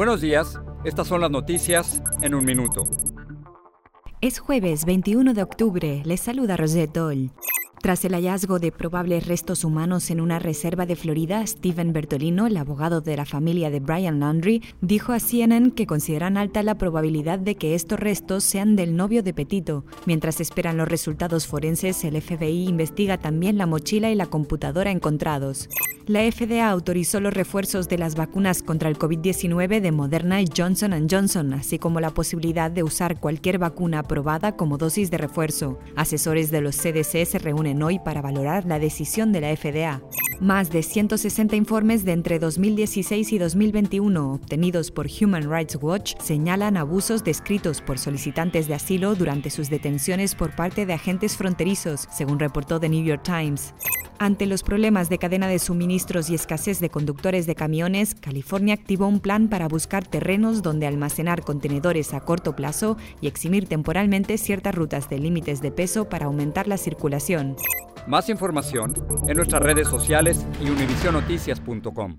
Buenos días, estas son las noticias en un minuto. Es jueves 21 de octubre, les saluda Rosette Doll. Tras el hallazgo de probables restos humanos en una reserva de Florida, Steven Bertolino, el abogado de la familia de Brian Laundrie, dijo a CNN que consideran alta la probabilidad de que estos restos sean del novio de Petito. Mientras esperan los resultados forenses, el FBI investiga también la mochila y la computadora encontrados. La FDA autorizó los refuerzos de las vacunas contra el COVID-19 de Moderna y Johnson Johnson, así como la posibilidad de usar cualquier vacuna aprobada como dosis de refuerzo. Asesores de los CDC se reúnen hoy para valorar la decisión de la FDA. Más de 160 informes de entre 2016 y 2021 obtenidos por Human Rights Watch señalan abusos descritos por solicitantes de asilo durante sus detenciones por parte de agentes fronterizos, según reportó The New York Times. Ante los problemas de cadena de suministros y escasez de conductores de camiones, California activó un plan para buscar terrenos donde almacenar contenedores a corto plazo y eximir temporalmente ciertas rutas de límites de peso para aumentar la circulación. Más información en nuestras redes sociales y univisionoticias.com.